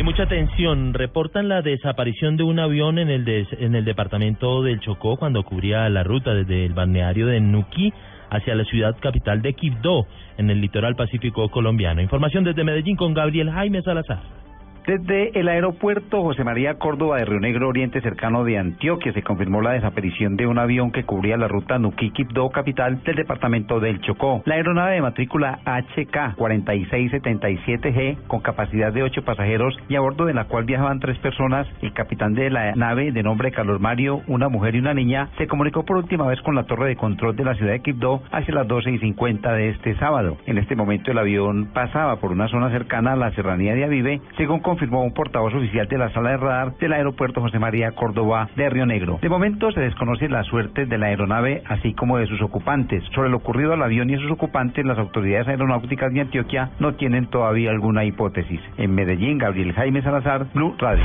Y mucha atención, reportan la desaparición de un avión en el, en el departamento del Chocó cuando cubría la ruta desde el balneario de Nuquí hacia la ciudad capital de Quibdó, en el litoral pacífico colombiano. Información desde Medellín con Gabriel Jaime Salazar. Desde el aeropuerto José María Córdoba de Río Negro Oriente cercano de Antioquia se confirmó la desaparición de un avión que cubría la ruta Nuquiquipdó capital del departamento del Chocó. La aeronave de matrícula HK 4677G con capacidad de ocho pasajeros y a bordo de la cual viajaban tres personas, el capitán de la nave de nombre Carlos Mario, una mujer y una niña, se comunicó por última vez con la torre de control de la ciudad de Quibdó hacia las 12 y 50 de este sábado. En este momento el avión pasaba por una zona cercana a la serranía de Avive, según confirmó un portavoz oficial de la sala de radar del aeropuerto José María Córdoba de Río Negro. De momento se desconoce la suerte de la aeronave, así como de sus ocupantes. Sobre lo ocurrido al avión y sus ocupantes, las autoridades aeronáuticas de Antioquia no tienen todavía alguna hipótesis. En Medellín, Gabriel Jaime Salazar, Blue Radio.